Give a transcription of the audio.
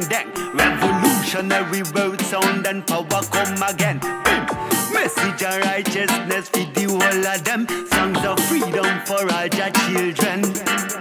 da dang. Revolutionary world sound and power come again. Message of righteousness for the whole of them. Songs of freedom for all your children.